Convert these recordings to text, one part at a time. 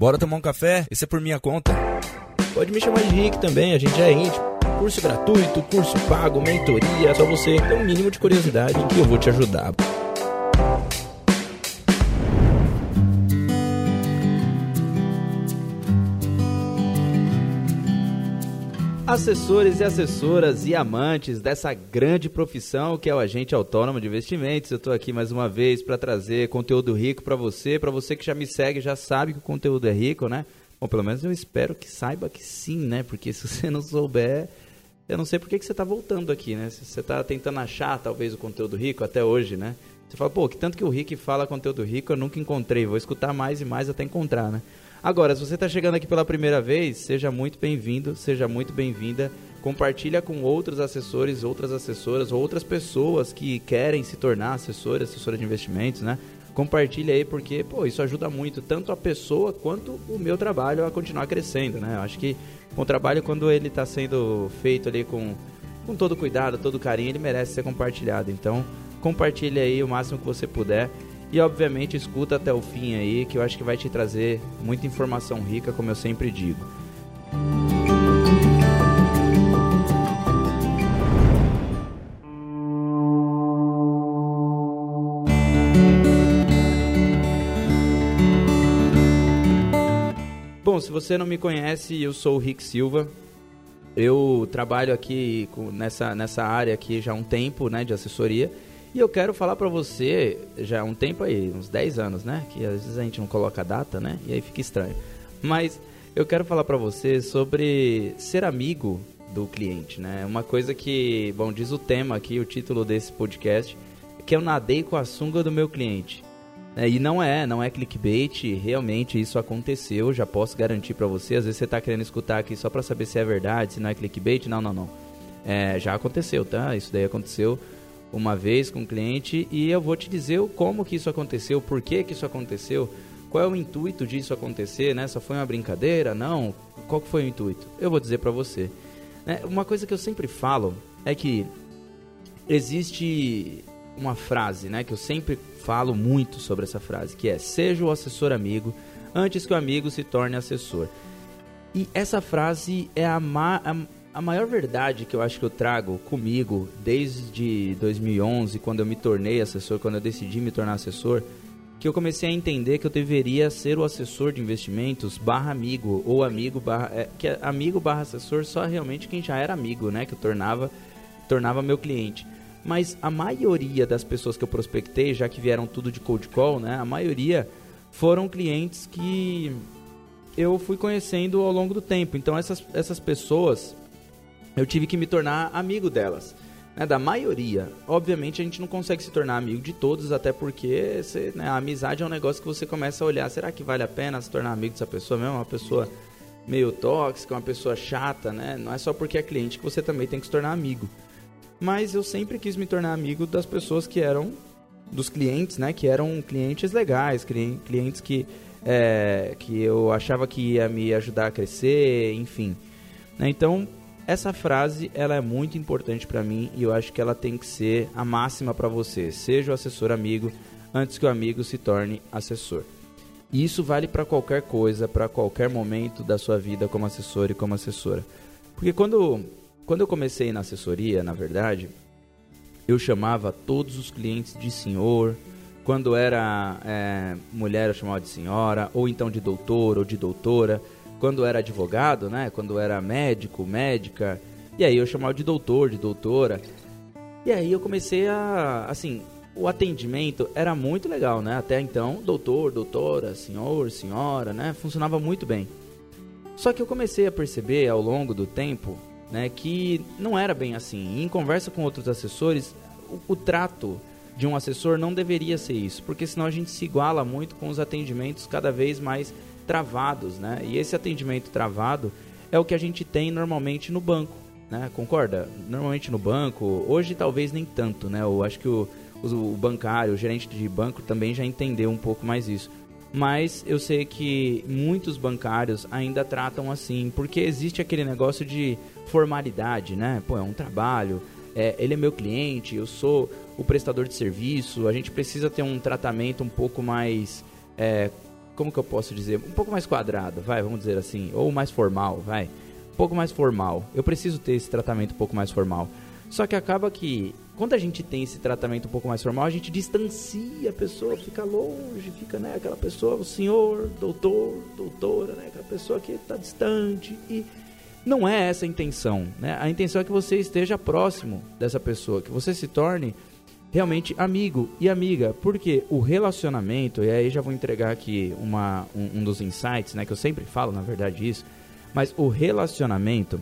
Bora tomar um café? Esse é por minha conta. Pode me chamar de Rick também, a gente é íntimo. Curso gratuito, curso pago, mentoria, só você ter um mínimo de curiosidade que eu vou te ajudar. Assessores e assessoras e amantes dessa grande profissão que é o agente autônomo de investimentos. Eu estou aqui mais uma vez para trazer conteúdo rico para você. Para você que já me segue, já sabe que o conteúdo é rico, né? Bom, pelo menos eu espero que saiba que sim, né? Porque se você não souber, eu não sei por que, que você está voltando aqui, né? Se você está tentando achar talvez o conteúdo rico até hoje, né? Você fala, pô, que tanto que o Rick fala conteúdo rico eu nunca encontrei. Vou escutar mais e mais até encontrar, né? Agora, se você está chegando aqui pela primeira vez, seja muito bem-vindo, seja muito bem-vinda. Compartilha com outros assessores, outras assessoras, outras pessoas que querem se tornar assessora, assessora de investimentos, né? Compartilha aí porque, pô, isso ajuda muito tanto a pessoa quanto o meu trabalho a continuar crescendo, né? Eu acho que o trabalho quando ele está sendo feito ali com, com todo cuidado, todo carinho, ele merece ser compartilhado. Então, compartilha aí o máximo que você puder. E obviamente escuta até o fim aí, que eu acho que vai te trazer muita informação rica, como eu sempre digo. Bom, se você não me conhece, eu sou o Rick Silva. Eu trabalho aqui nessa, nessa área aqui já há um tempo, né, de assessoria. E eu quero falar para você, já há um tempo aí, uns 10 anos, né? Que às vezes a gente não coloca data, né? E aí fica estranho. Mas eu quero falar para você sobre ser amigo do cliente, né? Uma coisa que, bom, diz o tema aqui, o título desse podcast, que eu nadei com a sunga do meu cliente. É, e não é, não é clickbait, realmente isso aconteceu, já posso garantir para você. Às vezes você tá querendo escutar aqui só para saber se é verdade, se não é clickbait. Não, não, não. É, já aconteceu, tá? Isso daí aconteceu uma vez com o cliente e eu vou te dizer como que isso aconteceu, por que que isso aconteceu, qual é o intuito disso acontecer, né? Só foi uma brincadeira? Não? Qual que foi o intuito? Eu vou dizer para você. É, uma coisa que eu sempre falo é que existe uma frase, né? Que eu sempre falo muito sobre essa frase, que é seja o assessor amigo antes que o amigo se torne assessor. E essa frase é a, a a maior verdade que eu acho que eu trago comigo desde 2011, quando eu me tornei assessor, quando eu decidi me tornar assessor, que eu comecei a entender que eu deveria ser o assessor de investimentos barra amigo, ou amigo barra... É, que é amigo barra assessor só realmente quem já era amigo, né? Que eu tornava, tornava meu cliente. Mas a maioria das pessoas que eu prospectei, já que vieram tudo de cold call, né? A maioria foram clientes que eu fui conhecendo ao longo do tempo. Então essas, essas pessoas eu tive que me tornar amigo delas. Né, da maioria. Obviamente a gente não consegue se tornar amigo de todos, até porque você, né, a amizade é um negócio que você começa a olhar, será que vale a pena se tornar amigo dessa pessoa mesmo? Uma pessoa meio tóxica, uma pessoa chata, né? Não é só porque é cliente que você também tem que se tornar amigo. Mas eu sempre quis me tornar amigo das pessoas que eram dos clientes, né? Que eram clientes legais, clientes que, é, que eu achava que ia me ajudar a crescer, enfim. Né? Então, essa frase ela é muito importante para mim e eu acho que ela tem que ser a máxima para você. Seja o assessor amigo antes que o amigo se torne assessor. E isso vale para qualquer coisa, para qualquer momento da sua vida como assessor e como assessora. Porque quando, quando eu comecei na assessoria, na verdade, eu chamava todos os clientes de senhor. Quando era é, mulher, eu chamava de senhora, ou então de doutor ou de doutora quando era advogado, né? Quando era médico, médica. E aí eu chamava de doutor, de doutora. E aí eu comecei a, assim, o atendimento era muito legal, né? Até então, doutor, doutora, senhor, senhora, né? Funcionava muito bem. Só que eu comecei a perceber ao longo do tempo, né, que não era bem assim. em conversa com outros assessores, o, o trato de um assessor não deveria ser isso, porque senão a gente se iguala muito com os atendimentos cada vez mais travados, né? E esse atendimento travado é o que a gente tem normalmente no banco, né? Concorda? Normalmente no banco, hoje talvez nem tanto, né? Eu acho que o, o, bancário, o gerente de banco também já entendeu um pouco mais isso. Mas eu sei que muitos bancários ainda tratam assim, porque existe aquele negócio de formalidade, né? Pô, é um trabalho, é, ele é meu cliente, eu sou o prestador de serviço, a gente precisa ter um tratamento um pouco mais é, como que eu posso dizer, um pouco mais quadrado, vai, vamos dizer assim, ou mais formal, vai, um pouco mais formal. Eu preciso ter esse tratamento um pouco mais formal. Só que acaba que quando a gente tem esse tratamento um pouco mais formal, a gente distancia a pessoa, fica longe, fica, né, aquela pessoa, o senhor, doutor, doutora, né, aquela pessoa que está distante e não é essa a intenção, né? A intenção é que você esteja próximo dessa pessoa, que você se torne realmente amigo e amiga, porque o relacionamento, e aí já vou entregar aqui uma, um, um dos insights, né, que eu sempre falo, na verdade, isso, mas o relacionamento,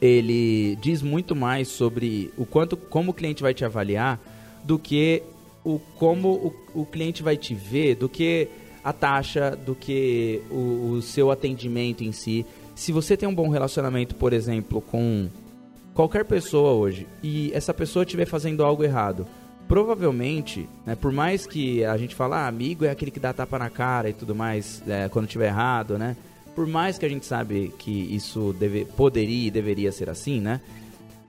ele diz muito mais sobre o quanto, como o cliente vai te avaliar, do que o como o, o cliente vai te ver, do que a taxa, do que o, o seu atendimento em si. Se você tem um bom relacionamento, por exemplo, com qualquer pessoa hoje e essa pessoa estiver fazendo algo errado, provavelmente, né, por mais que a gente fala, ah, amigo é aquele que dá tapa na cara e tudo mais, é, quando estiver errado, né? Por mais que a gente sabe que isso deve, poderia e deveria ser assim, né?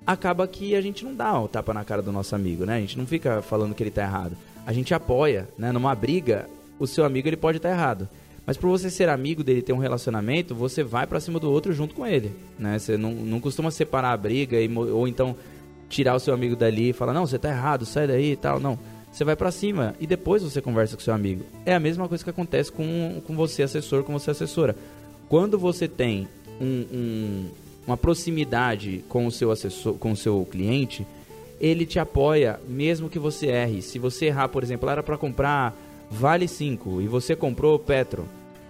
Acaba que a gente não dá o tapa na cara do nosso amigo, né? A gente não fica falando que ele está errado. A gente apoia, né? Numa briga, o seu amigo ele pode estar tá errado. Mas por você ser amigo dele, ter um relacionamento, você vai para cima do outro junto com ele, né? Você não, não costuma separar a briga e, ou então tirar o seu amigo dali e falar, não, você tá errado, sai daí e tal. Não. Você vai para cima e depois você conversa com seu amigo. É a mesma coisa que acontece com, com você, assessor, com você, assessora. Quando você tem um, um, uma proximidade com o seu assessor, com o seu cliente, ele te apoia mesmo que você erre. Se você errar, por exemplo, era para comprar vale 5 e você comprou Petro,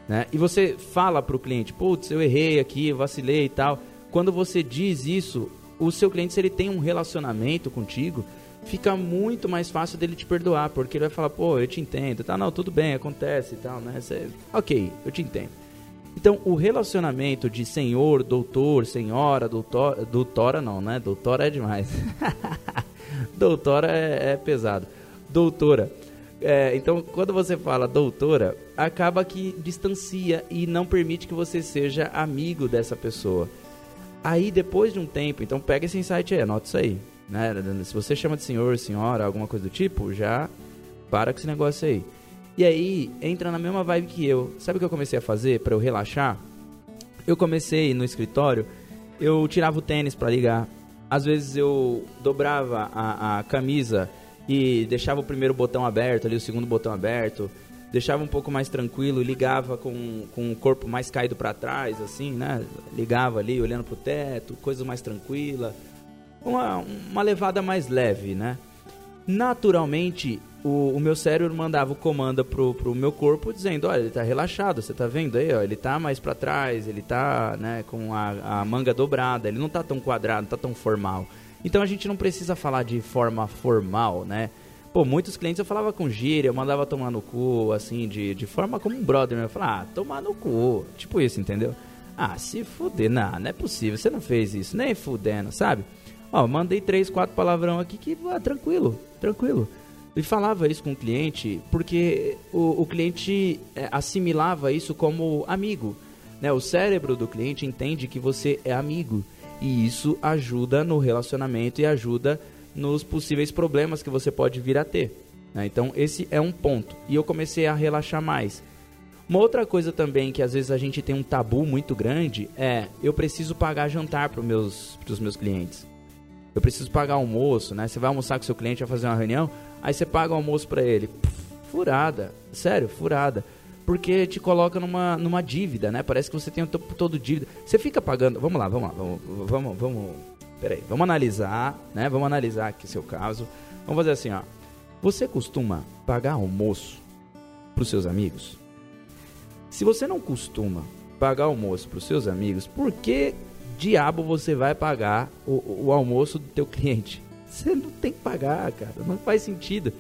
né? E você fala para o cliente, putz, eu errei aqui, vacilei e tal. Quando você diz isso, o seu cliente, se ele tem um relacionamento contigo, fica muito mais fácil dele te perdoar, porque ele vai falar, pô, eu te entendo, tá? Não, tudo bem, acontece e tal, né? Ok, eu te entendo. Então, o relacionamento de senhor, doutor, senhora, doutor, doutora não, né? Doutora é demais. doutora é, é pesado. Doutora é, então, quando você fala doutora, acaba que distancia e não permite que você seja amigo dessa pessoa. Aí, depois de um tempo, então pega esse insight aí, anota isso aí. Né? Se você chama de senhor, senhora, alguma coisa do tipo, já para com esse negócio aí. E aí, entra na mesma vibe que eu. Sabe o que eu comecei a fazer para eu relaxar? Eu comecei no escritório, eu tirava o tênis para ligar. Às vezes eu dobrava a, a camisa e deixava o primeiro botão aberto, ali o segundo botão aberto, deixava um pouco mais tranquilo, ligava com, com o corpo mais caído para trás, assim, né? Ligava ali, olhando pro teto, coisa mais tranquila, uma, uma levada mais leve, né? Naturalmente, o, o meu cérebro mandava o comando pro, pro meu corpo dizendo, olha, ele tá relaxado, você tá vendo aí, ó, ele tá mais para trás, ele tá, né, com a, a manga dobrada, ele não tá tão quadrado, não tá tão formal. Então a gente não precisa falar de forma formal, né? Pô, muitos clientes eu falava com gíria, eu mandava tomar no cu, assim, de, de forma como um brother. Eu falava, ah, tomar no cu. Tipo isso, entendeu? Ah, se fuder, não, não é possível, você não fez isso, nem fudendo, sabe? Ó, mandei três, quatro palavrão aqui que, ah, tranquilo, tranquilo. E falava isso com o cliente porque o, o cliente é, assimilava isso como amigo. Né? O cérebro do cliente entende que você é amigo. E isso ajuda no relacionamento e ajuda nos possíveis problemas que você pode vir a ter. Né? Então, esse é um ponto. E eu comecei a relaxar mais. Uma outra coisa também que às vezes a gente tem um tabu muito grande é eu preciso pagar jantar para os meus, meus clientes. Eu preciso pagar almoço, né? Você vai almoçar com seu cliente, vai fazer uma reunião, aí você paga o almoço para ele. Furada. Sério, furada porque te coloca numa, numa dívida, né? Parece que você tem o tempo todo dívida. Você fica pagando. Vamos lá, vamos lá, vamos, vamos, vamos. Peraí, vamos analisar, né? Vamos analisar aqui seu caso. Vamos fazer assim, ó. Você costuma pagar almoço para os seus amigos? Se você não costuma pagar almoço para os seus amigos, por que diabo você vai pagar o, o almoço do teu cliente? Você não tem que pagar, cara. Não faz sentido.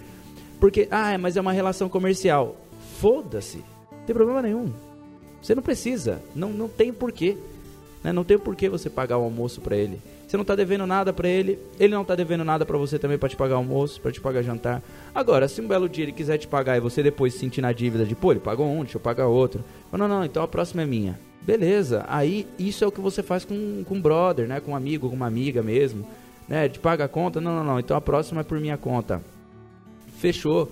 Porque, ah, mas é uma relação comercial. Foda-se tem problema nenhum. Você não precisa, não, não tem porquê. Né? Não tem porquê você pagar o almoço para ele. Você não está devendo nada para ele, ele não está devendo nada para você também para te pagar almoço, para te pagar jantar. Agora, se um belo dia ele quiser te pagar e você depois se sentir na dívida de, pô, ele pagou um, deixa eu pagar outro. Não, não, não, então a próxima é minha. Beleza, aí isso é o que você faz com, com um brother, né? Com um amigo, com uma amiga mesmo. Né? De paga a conta? Não, não, não, então a próxima é por minha conta. Fechou.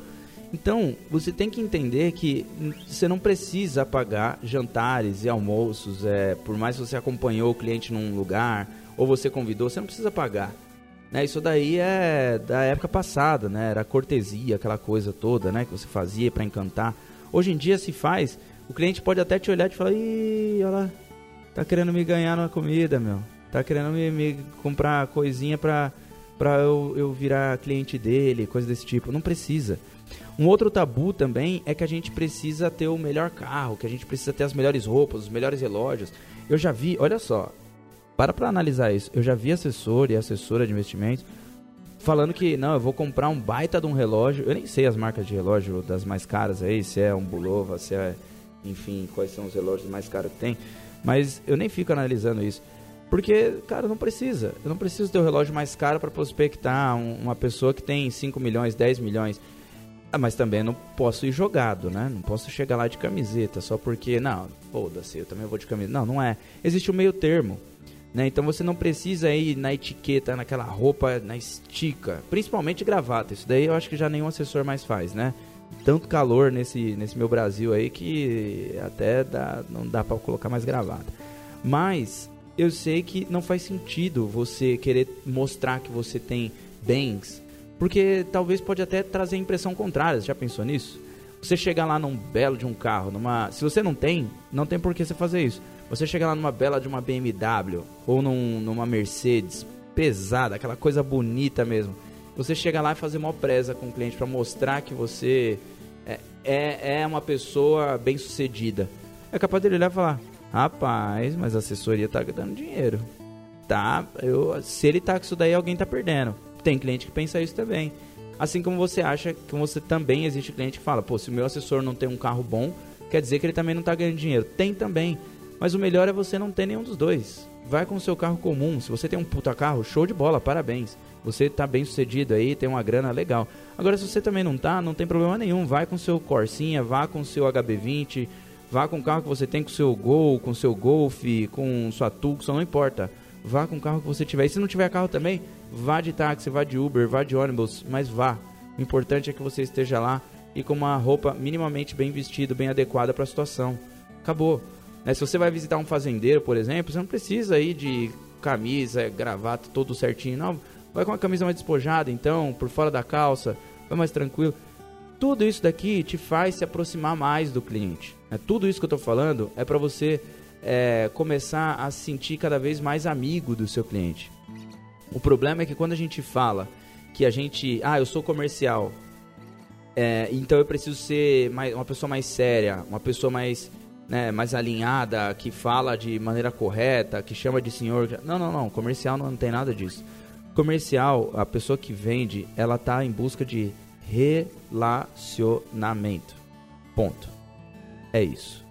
Então, você tem que entender que você não precisa pagar jantares e almoços, é, por mais que você acompanhou o cliente num lugar ou você convidou, você não precisa pagar. Né? Isso daí é da época passada, né? Era cortesia, aquela coisa toda, né? Que você fazia para encantar. Hoje em dia se faz, o cliente pode até te olhar e te falar, ih, olha lá, tá querendo me ganhar na comida, meu. Tá querendo me, me comprar coisinha pra, eu, eu virar cliente dele, coisa desse tipo. Não precisa. Um outro tabu também é que a gente precisa ter o melhor carro, que a gente precisa ter as melhores roupas, os melhores relógios. Eu já vi, olha só, para para analisar isso. Eu já vi assessor e assessora de investimentos falando que não, eu vou comprar um baita de um relógio. Eu nem sei as marcas de relógio das mais caras aí, se é um Bulova, se é, enfim, quais são os relógios mais caros que tem. Mas eu nem fico analisando isso. Porque, cara, não precisa. Eu não preciso ter o um relógio mais caro para prospectar um, uma pessoa que tem 5 milhões, 10 milhões. Ah, mas também não posso ir jogado, né? Não posso chegar lá de camiseta só porque, não, foda-se, eu também vou de camiseta. Não, não é. Existe o um meio termo. Né? Então você não precisa ir na etiqueta, naquela roupa, na estica, principalmente gravata. Isso daí eu acho que já nenhum assessor mais faz, né? Tanto calor nesse, nesse meu Brasil aí que até dá, não dá para colocar mais gravata. Mas eu sei que não faz sentido você querer mostrar que você tem bens porque talvez pode até trazer impressão contrária. Você já pensou nisso? Você chegar lá num belo de um carro, numa. Se você não tem, não tem por que você fazer isso. Você chegar lá numa bela de uma BMW ou num, numa Mercedes pesada, aquela coisa bonita mesmo. Você chega lá e fazer uma presa com o cliente para mostrar que você é, é, é, uma pessoa bem sucedida. É capaz dele olhar e falar: Rapaz, mas a assessoria tá dando dinheiro. Tá, eu, se ele tá com isso daí, alguém tá perdendo. Tem cliente que pensa isso também. Assim como você acha que você também existe cliente que fala, pô, se o meu assessor não tem um carro bom, quer dizer que ele também não está ganhando dinheiro. Tem também. Mas o melhor é você não ter nenhum dos dois. Vai com o seu carro comum. Se você tem um puta carro, show de bola, parabéns. Você está bem sucedido aí, tem uma grana legal. Agora, se você também não tá, não tem problema nenhum. Vai com o seu Corsinha, vá com o seu HB20, vá com o carro que você tem, com o seu Gol, com o seu Golf, com sua Tucson, não importa. Vá com o carro que você tiver. E se não tiver carro também, Vá de táxi, vá de Uber, vá de ônibus, mas vá. O importante é que você esteja lá e com uma roupa minimamente bem vestida, bem adequada para a situação. Acabou. Né? Se você vai visitar um fazendeiro, por exemplo, você não precisa ir de camisa, gravata, todo certinho. Não, vai com uma camisa mais despojada, então, por fora da calça, vai mais tranquilo. Tudo isso daqui te faz se aproximar mais do cliente. Né? Tudo isso que eu estou falando é para você é, começar a se sentir cada vez mais amigo do seu cliente. O problema é que quando a gente fala que a gente, ah, eu sou comercial, é, então eu preciso ser mais, uma pessoa mais séria, uma pessoa mais, né, mais alinhada, que fala de maneira correta, que chama de senhor. Não, não, não. Comercial não tem nada disso. Comercial, a pessoa que vende, ela tá em busca de relacionamento. Ponto. É isso.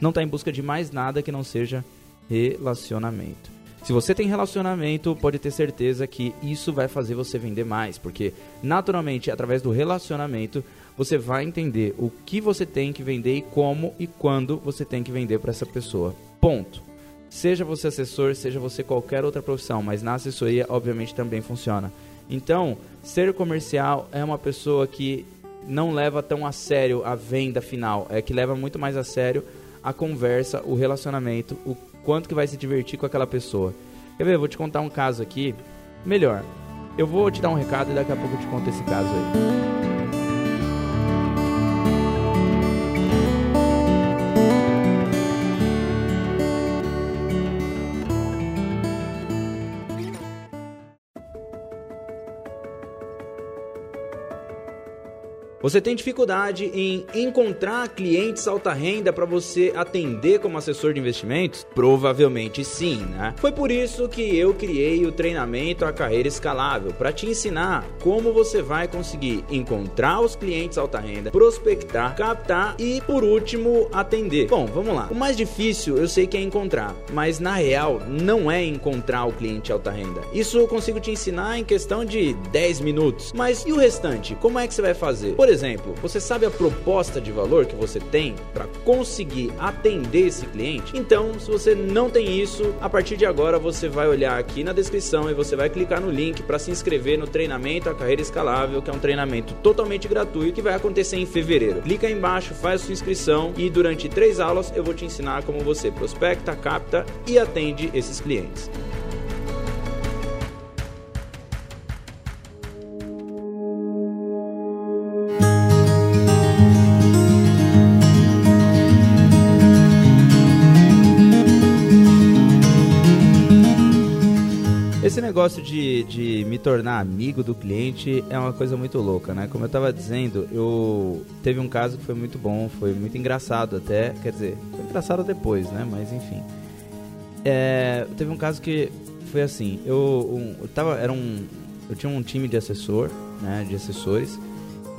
Não está em busca de mais nada que não seja relacionamento. Se você tem relacionamento, pode ter certeza que isso vai fazer você vender mais, porque naturalmente, através do relacionamento, você vai entender o que você tem que vender e como e quando você tem que vender para essa pessoa. Ponto. Seja você assessor, seja você qualquer outra profissão, mas na assessoria, obviamente, também funciona. Então, ser comercial é uma pessoa que não leva tão a sério a venda final, é que leva muito mais a sério a conversa, o relacionamento, o quanto que vai se divertir com aquela pessoa. Quer ver? Eu vou te contar um caso aqui. Melhor, eu vou te dar um recado e daqui a pouco eu te conto esse caso aí. Você tem dificuldade em encontrar clientes alta renda para você atender como assessor de investimentos? Provavelmente sim, né? Foi por isso que eu criei o treinamento A Carreira Escalável para te ensinar como você vai conseguir encontrar os clientes alta renda, prospectar, captar e, por último, atender. Bom, vamos lá. O mais difícil eu sei que é encontrar, mas na real não é encontrar o cliente alta renda. Isso eu consigo te ensinar em questão de 10 minutos. Mas e o restante? Como é que você vai fazer? Por exemplo, exemplo, você sabe a proposta de valor que você tem para conseguir atender esse cliente? Então, se você não tem isso, a partir de agora você vai olhar aqui na descrição e você vai clicar no link para se inscrever no treinamento A Carreira Escalável, que é um treinamento totalmente gratuito que vai acontecer em fevereiro. Clica aí embaixo, faz sua inscrição e durante três aulas eu vou te ensinar como você prospecta, capta e atende esses clientes. Negócio de, de me tornar amigo do cliente é uma coisa muito louca, né? Como eu estava dizendo, eu teve um caso que foi muito bom, foi muito engraçado até, quer dizer, foi engraçado depois, né? Mas enfim. É, teve um caso que foi assim, eu, eu tava, era um, eu tinha um time de assessor, né, de assessores,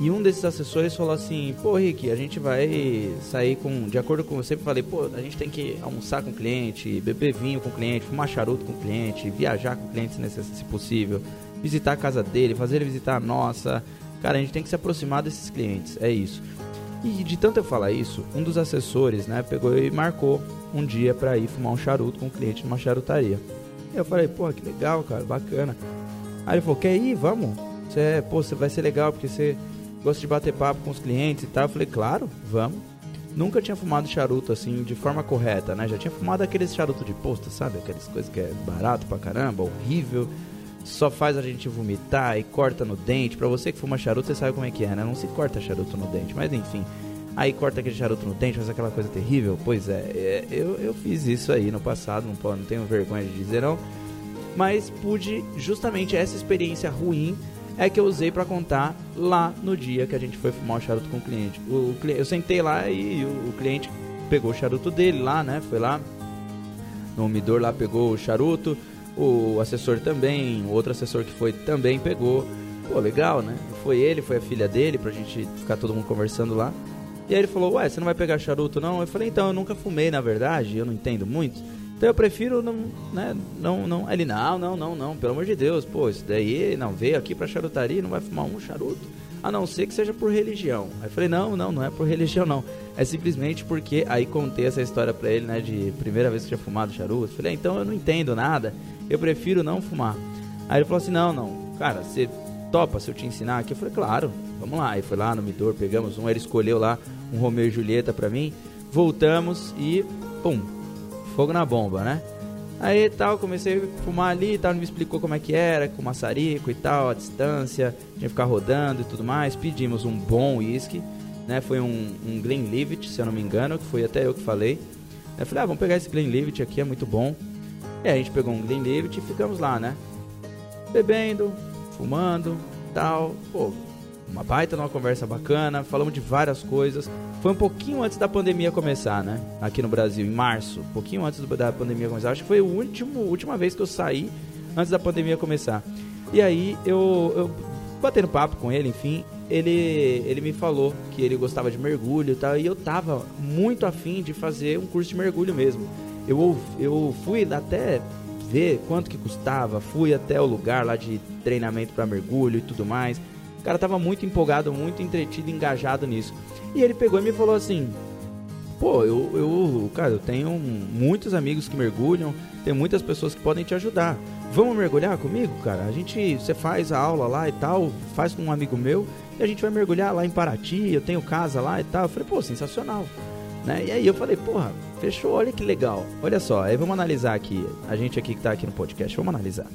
e um desses assessores falou assim: pô, Rick, a gente vai sair com. De acordo com você, falei: pô, a gente tem que almoçar com o cliente, beber vinho com o cliente, fumar charuto com o cliente, viajar com o cliente se, se possível, visitar a casa dele, fazer ele visitar a nossa. Cara, a gente tem que se aproximar desses clientes, é isso. E de tanto eu falar isso, um dos assessores, né, pegou e marcou um dia para ir fumar um charuto com o cliente numa charutaria. E eu falei, pô, que legal, cara, bacana. Aí ele falou, quer ir? Vamos. Você, pô, você vai ser legal porque você gosta de bater papo com os clientes e tal. Eu falei, claro, vamos. Nunca tinha fumado charuto assim de forma correta, né? Já tinha fumado aqueles charuto de posto, sabe? Aquelas coisas que é barato pra caramba, horrível. Só faz a gente vomitar e corta no dente. Pra você que fuma charuto, você sabe como é que é, né? Não se corta charuto no dente, mas enfim. Aí corta aquele charuto no dente, faz aquela coisa terrível. Pois é, é eu, eu fiz isso aí no passado, não, não tenho vergonha de dizer não. Mas pude, justamente essa experiência ruim é que eu usei para contar lá no dia que a gente foi fumar o charuto com o cliente. O, o eu sentei lá e o, o, cliente pegou o charuto dele lá, né? Foi lá no umidor lá, pegou o charuto. O assessor também, o outro assessor que foi também pegou. Pô, legal, né? Foi ele, foi a filha dele, pra gente ficar todo mundo conversando lá. E aí ele falou, ué, você não vai pegar charuto não? Eu falei, então, eu nunca fumei, na verdade, eu não entendo muito. Então eu prefiro não, né, não, não. Ele, não, não, não, não, pelo amor de Deus, pô, isso daí, não, veio aqui pra charutaria e não vai fumar um charuto, a não ser que seja por religião. Aí eu falei, não, não, não é por religião, não. É simplesmente porque, aí contei essa história pra ele, né, de primeira vez que tinha fumado charuto. Falei, então eu não entendo nada, eu prefiro não fumar. Aí ele falou assim, não, não, cara, você topa se eu te ensinar aqui? Eu falei, claro, vamos lá. Aí foi lá no Midor, pegamos um, ele escolheu lá um Romeu e Julieta pra mim, voltamos e, pum, fogo na bomba, né? Aí tal, comecei a fumar ali e tal, me explicou como é que era, com maçarico e tal, a distância, tinha que ficar rodando e tudo mais. Pedimos um bom whisky, né? Foi um, um Glenlivet, se eu não me engano, que foi até eu que falei. Eu falei, ah, vamos pegar esse Glenlivet aqui, é muito bom. E aí a gente pegou um Glenlivet e ficamos lá, né? Bebendo, fumando, tal. Pô, uma baita numa conversa bacana, falamos de várias coisas. Foi um pouquinho antes da pandemia começar, né? Aqui no Brasil, em março, um pouquinho antes da pandemia começar. Acho que foi a último, última vez que eu saí antes da pandemia começar. E aí eu, eu batendo papo com ele, enfim, ele, ele me falou que ele gostava de mergulho e tal, e eu tava muito afim de fazer um curso de mergulho mesmo. Eu, eu fui até ver quanto que custava, fui até o lugar lá de treinamento para mergulho e tudo mais. O cara tava muito empolgado, muito entretido, engajado nisso. E ele pegou e me falou assim: Pô, eu, eu, cara, eu tenho muitos amigos que mergulham, tem muitas pessoas que podem te ajudar. Vamos mergulhar comigo, cara? A gente, você faz a aula lá e tal, faz com um amigo meu, e a gente vai mergulhar lá em Paraty, eu tenho casa lá e tal. Eu falei, pô, sensacional. Né? E aí eu falei, porra, fechou, olha que legal. Olha só, aí vamos analisar aqui, a gente aqui que tá aqui no podcast, vamos analisar.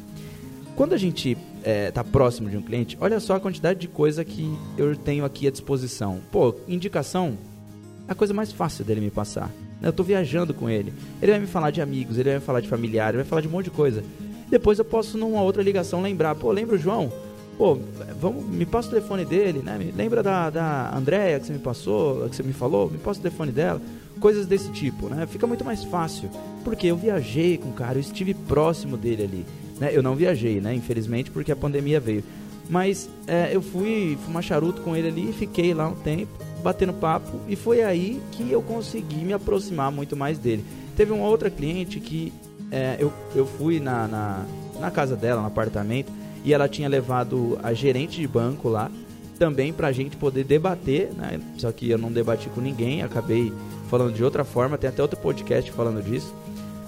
Quando a gente é, tá próximo de um cliente, olha só a quantidade de coisa que eu tenho aqui à disposição. Pô, indicação é a coisa mais fácil dele me passar. Eu estou viajando com ele. Ele vai me falar de amigos, ele vai me falar de familiares, ele vai falar de um monte de coisa. Depois eu posso, numa outra ligação, lembrar. Pô, lembra o João? Pô, vamos, me passa o telefone dele, né? Lembra da, da Andréia que você me passou, que você me falou? Me passa o telefone dela. Coisas desse tipo, né? Fica muito mais fácil. Porque eu viajei com o cara, eu estive próximo dele ali. Né? Eu não viajei, né? Infelizmente, porque a pandemia veio. Mas é, eu fui fumar charuto com ele ali, fiquei lá um tempo, batendo papo, e foi aí que eu consegui me aproximar muito mais dele. Teve uma outra cliente que é, eu, eu fui na, na, na casa dela, no apartamento, e ela tinha levado a gerente de banco lá, também pra gente poder debater, né? Só que eu não debati com ninguém, acabei falando de outra forma, tem até outro podcast falando disso.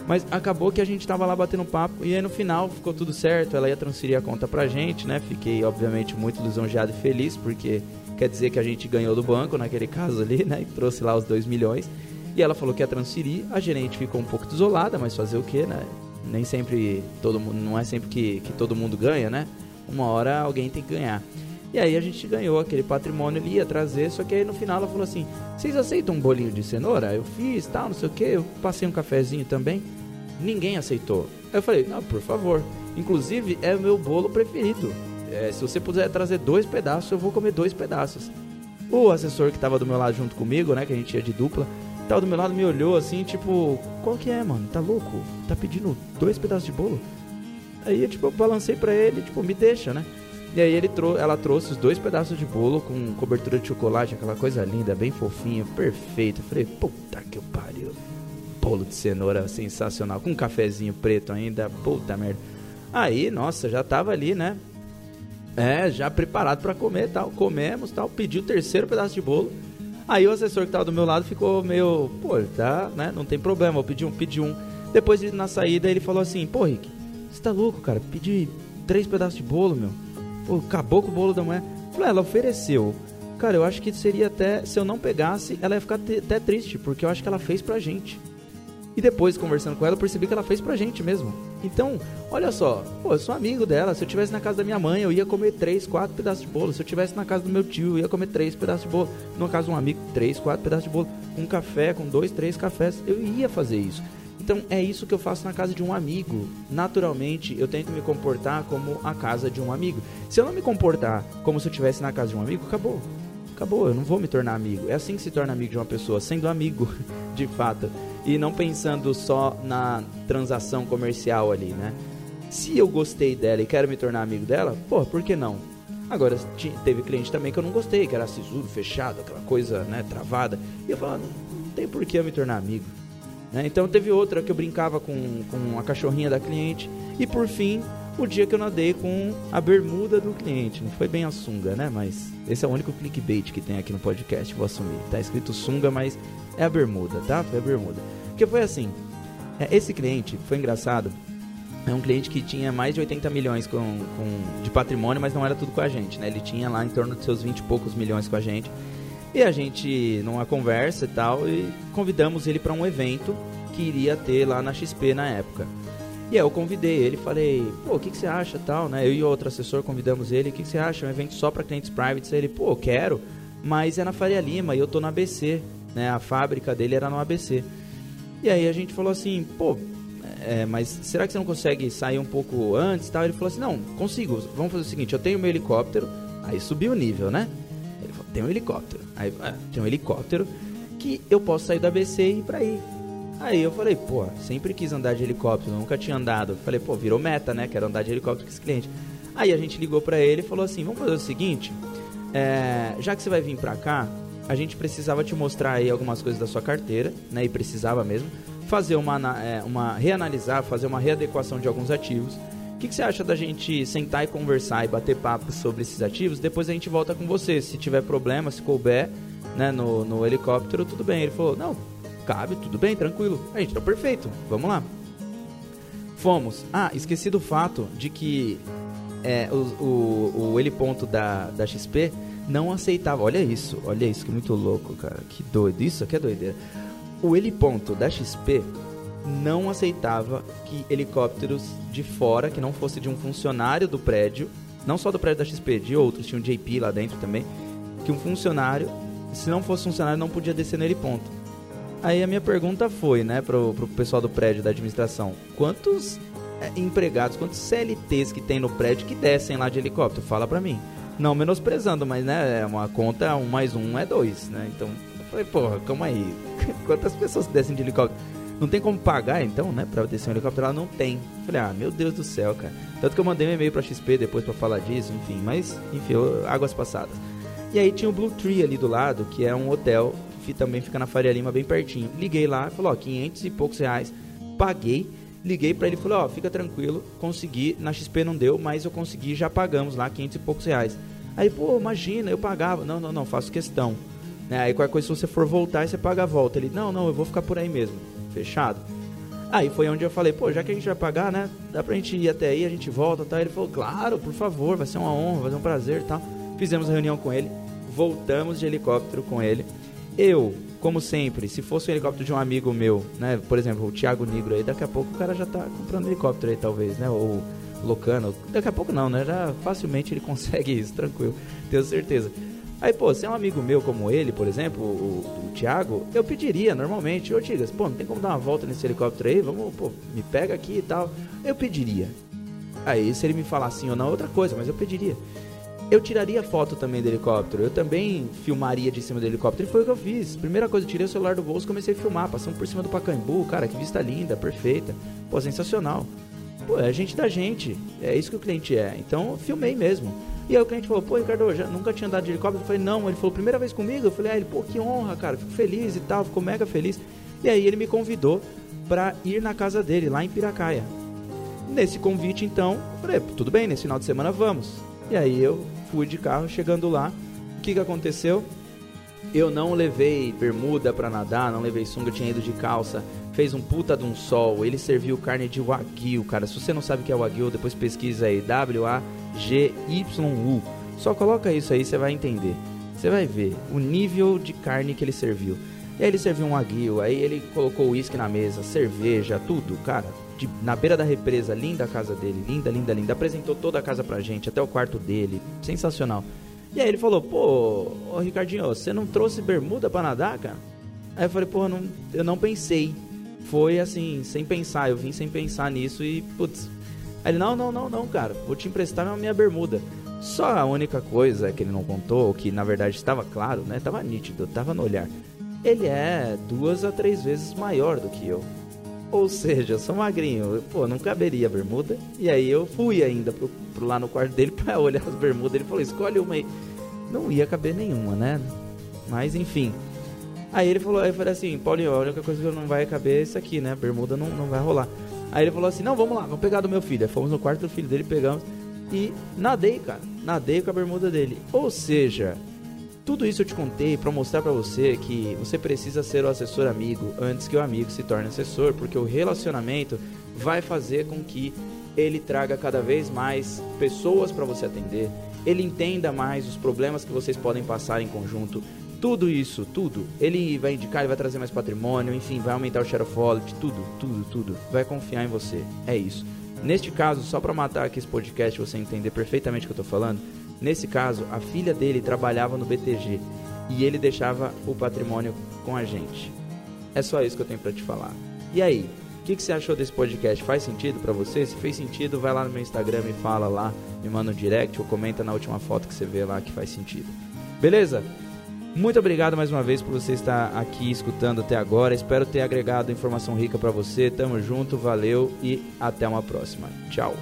Mas acabou que a gente tava lá batendo papo e aí no final ficou tudo certo, ela ia transferir a conta pra gente, né? Fiquei obviamente muito lisonjeado e feliz, porque quer dizer que a gente ganhou do banco naquele caso ali, né? E trouxe lá os 2 milhões. E ela falou que ia transferir, a gerente ficou um pouco desolada, mas fazer o que, né? Nem sempre todo mundo, não é sempre que, que todo mundo ganha, né? Uma hora alguém tem que ganhar. E aí a gente ganhou aquele patrimônio, ele ia trazer, só que aí no final ela falou assim: "Vocês aceitam um bolinho de cenoura?" Eu fiz, tal, não sei o que, eu passei um cafezinho também. Ninguém aceitou. Aí eu falei: "Não, por favor. Inclusive é o meu bolo preferido. É, se você puder trazer dois pedaços, eu vou comer dois pedaços." O assessor que tava do meu lado junto comigo, né, que a gente ia de dupla, tava do meu lado me olhou assim, tipo, qual que é, mano? Tá louco? Tá pedindo dois pedaços de bolo? Aí, tipo, eu balancei pra ele, tipo, me deixa, né? E aí ele trou ela trouxe os dois pedaços de bolo com cobertura de chocolate, aquela coisa linda, bem fofinha, perfeito. Eu falei, puta que pariu. Bolo de cenoura sensacional, com um cafezinho preto ainda, puta merda. Aí, nossa, já tava ali, né? É, já preparado para comer tal. Comemos tal, pedi o terceiro pedaço de bolo. Aí o assessor que tava do meu lado ficou meio, pô, tá, né? Não tem problema, eu pedi um, pedi um. Depois na saída ele falou assim, pô, Rick, você tá louco, cara? Pedi três pedaços de bolo, meu. Pô, acabou com o bolo da mulher. Falei, ela ofereceu. Cara, eu acho que seria até, se eu não pegasse, ela ia ficar até triste, porque eu acho que ela fez pra gente. E depois, conversando com ela, eu percebi que ela fez pra gente mesmo. Então, olha só, pô, eu sou amigo dela. Se eu tivesse na casa da minha mãe, eu ia comer três, quatro pedaços de bolo. Se eu tivesse na casa do meu tio, eu ia comer três pedaços de bolo. Na casa de um amigo, três, quatro pedaços de bolo. Um café, com dois, três cafés. Eu ia fazer isso. Então é isso que eu faço na casa de um amigo. Naturalmente, eu tento me comportar como a casa de um amigo. Se eu não me comportar como se eu estivesse na casa de um amigo, acabou. Acabou, eu não vou me tornar amigo. É assim que se torna amigo de uma pessoa, sendo amigo, de fato. E não pensando só na transação comercial ali, né? Se eu gostei dela e quero me tornar amigo dela, pô, por que não? Agora, teve cliente também que eu não gostei, que era sisudo, fechado, aquela coisa, né, travada. E eu falava, não tem por que eu me tornar amigo. Né? Então teve outra que eu brincava com, com a cachorrinha da cliente. E por fim, o dia que eu nadei com a bermuda do cliente. Não foi bem a sunga, né? Mas esse é o único clickbait que tem aqui no podcast, vou assumir. Tá escrito sunga, mas é a bermuda, tá? Foi a bermuda. Porque foi assim. É, esse cliente, foi engraçado. É um cliente que tinha mais de 80 milhões com, com, de patrimônio, mas não era tudo com a gente, né? Ele tinha lá em torno de seus 20 e poucos milhões com a gente. E a gente, numa conversa e tal, e convidamos ele para um evento que iria ter lá na XP na época. E aí eu convidei ele, falei, pô, o que, que você acha tal, né? Eu e outro assessor convidamos ele, o que, que você acha? Um evento só para clientes privates? Ele, pô, quero, mas é na Faria Lima e eu tô no ABC, né? A fábrica dele era no ABC. E aí a gente falou assim, pô, é, mas será que você não consegue sair um pouco antes tal? Ele falou assim, não, consigo, vamos fazer o seguinte, eu tenho meu helicóptero, aí subiu o nível, né? Tem um helicóptero. Aí, ah, tem um helicóptero que eu posso sair do ABC e ir pra aí. Aí eu falei, pô, sempre quis andar de helicóptero, nunca tinha andado. Falei, pô, virou meta, né? Quero andar de helicóptero com esse cliente. Aí a gente ligou pra ele e falou assim: vamos fazer o seguinte, é, já que você vai vir pra cá, a gente precisava te mostrar aí algumas coisas da sua carteira, né? E precisava mesmo. Fazer uma, é, uma reanalisar, fazer uma readequação de alguns ativos. O que, que, você acha da gente sentar e conversar e bater papo sobre esses ativos? Depois a gente volta com você. Se tiver problema, se couber né, no, no helicóptero, tudo bem. Ele falou: não, cabe, tudo bem, tranquilo. A gente tá perfeito, vamos lá. Fomos. Ah, esqueci do fato de que é, o, o, o heliponto da, da XP não aceitava. Olha isso, olha isso, que muito louco, cara. Que doido, isso aqui é doideira. O heliponto da XP não aceitava que helicópteros de fora, que não fosse de um funcionário do prédio, não só do prédio da XP, de outros, tinha um JP lá dentro também, que um funcionário, se não fosse funcionário, não podia descer no heliponto. Aí a minha pergunta foi, né, pro, pro pessoal do prédio da administração, quantos é, empregados, quantos CLTs que tem no prédio que descem lá de helicóptero? Fala pra mim. Não menosprezando, mas né, é uma conta, um mais um é dois, né? Então, eu falei, porra, calma aí. Quantas pessoas descem de helicóptero? Não tem como pagar, então, né, pra descer um helicóptero? Ela não tem. Falei, ah, meu Deus do céu, cara. Tanto que eu mandei um e-mail pra XP depois pra falar disso, enfim. Mas, enfim, águas passadas. E aí tinha o Blue Tree ali do lado, que é um hotel que também fica na Faria Lima, bem pertinho. Liguei lá, falou, ó, 500 e poucos reais. Paguei. Liguei para ele e falei, ó, fica tranquilo, consegui. Na XP não deu, mas eu consegui, já pagamos lá 500 e poucos reais. Aí, pô, imagina, eu pagava. Não, não, não, faço questão. Né? Aí qualquer coisa, se você for voltar, você paga a volta. Ele, não, não, eu vou ficar por aí mesmo. Fechado. Aí foi onde eu falei, pô, já que a gente vai pagar, né? Dá pra gente ir até aí, a gente volta tal. Ele falou, claro, por favor, vai ser uma honra, vai ser um prazer tal. Fizemos a reunião com ele, voltamos de helicóptero com ele. Eu, como sempre, se fosse um helicóptero de um amigo meu, né? Por exemplo, o Thiago Negro aí, daqui a pouco o cara já tá comprando helicóptero aí, talvez, né? Ou Locano. Daqui a pouco não, né? Já facilmente ele consegue isso, tranquilo, tenho certeza. Aí, pô, se é um amigo meu como ele, por exemplo, o, o Thiago, eu pediria normalmente, ô Tigas, pô, não tem como dar uma volta nesse helicóptero aí? Vamos, pô, me pega aqui e tal. Eu pediria. Aí, se ele me falar sim ou não, outra coisa, mas eu pediria. Eu tiraria foto também do helicóptero, eu também filmaria de cima do helicóptero, e foi o que eu fiz. Primeira coisa, eu tirei o celular do bolso e comecei a filmar, passando por cima do Pacaembu, cara, que vista linda, perfeita. Pô, sensacional. Pô, é gente da gente. É isso que o cliente é. Então filmei mesmo. E aí o cliente falou, pô, Ricardo, já nunca tinha andado de helicóptero? Eu falei, não. Ele falou, primeira vez comigo? Eu falei, ah, ele, pô, que honra, cara, fico feliz e tal, ficou mega feliz. E aí ele me convidou para ir na casa dele, lá em Piracaia. Nesse convite, então, eu falei, tudo bem, nesse final de semana vamos. E aí eu fui de carro, chegando lá, o que que aconteceu? Eu não levei bermuda para nadar, não levei sunga, tinha ido de calça fez um puta de um sol. Ele serviu carne de wagyu, cara. Se você não sabe o que é wagyu, depois pesquisa aí, W-A-G-Y-U. Só coloca isso aí, você vai entender. Você vai ver o nível de carne que ele serviu. E aí ele serviu um wagyu, aí ele colocou uísque na mesa, cerveja, tudo, cara. De, na beira da represa, linda a casa dele, linda, linda, linda. Apresentou toda a casa pra gente, até o quarto dele, sensacional. E aí ele falou, pô, ô Ricardinho, você não trouxe bermuda pra nadar, cara? Aí eu falei, pô, não, eu não pensei foi assim, sem pensar. Eu vim sem pensar nisso e, putz. Aí ele, não, não, não, não, cara, vou te emprestar minha bermuda. Só a única coisa que ele não contou, que na verdade estava claro, né? Tava nítido, tava no olhar. Ele é duas a três vezes maior do que eu. Ou seja, eu sou magrinho, pô, não caberia a bermuda. E aí eu fui ainda pro, pro lá no quarto dele para olhar as bermudas. Ele falou: escolhe uma aí. Não ia caber nenhuma, né? Mas enfim. Aí ele falou, aí eu falei assim, Paulinho, a única coisa que não vai caber é isso aqui, né? Bermuda não, não vai rolar. Aí ele falou assim, não, vamos lá, vamos pegar do meu filho. Aí fomos no quarto do filho dele, pegamos e nadei, cara. Nadei com a bermuda dele. Ou seja, tudo isso eu te contei para mostrar para você que você precisa ser o assessor amigo antes que o amigo se torne assessor, porque o relacionamento vai fazer com que ele traga cada vez mais pessoas para você atender, ele entenda mais os problemas que vocês podem passar em conjunto, tudo isso, tudo. Ele vai indicar, ele vai trazer mais patrimônio, enfim, vai aumentar o share of wallet, tudo, tudo, tudo. Vai confiar em você. É isso. Neste caso, só para matar aqui esse podcast, você entender perfeitamente o que eu tô falando. Nesse caso, a filha dele trabalhava no BTG e ele deixava o patrimônio com a gente. É só isso que eu tenho para te falar. E aí, o que, que, você achou desse podcast? Faz sentido para você? Se fez sentido, vai lá no meu Instagram e fala lá, me manda um direct ou comenta na última foto que você vê lá que faz sentido. Beleza? Muito obrigado mais uma vez por você estar aqui escutando até agora. Espero ter agregado informação rica para você. Tamo junto, valeu e até uma próxima. Tchau.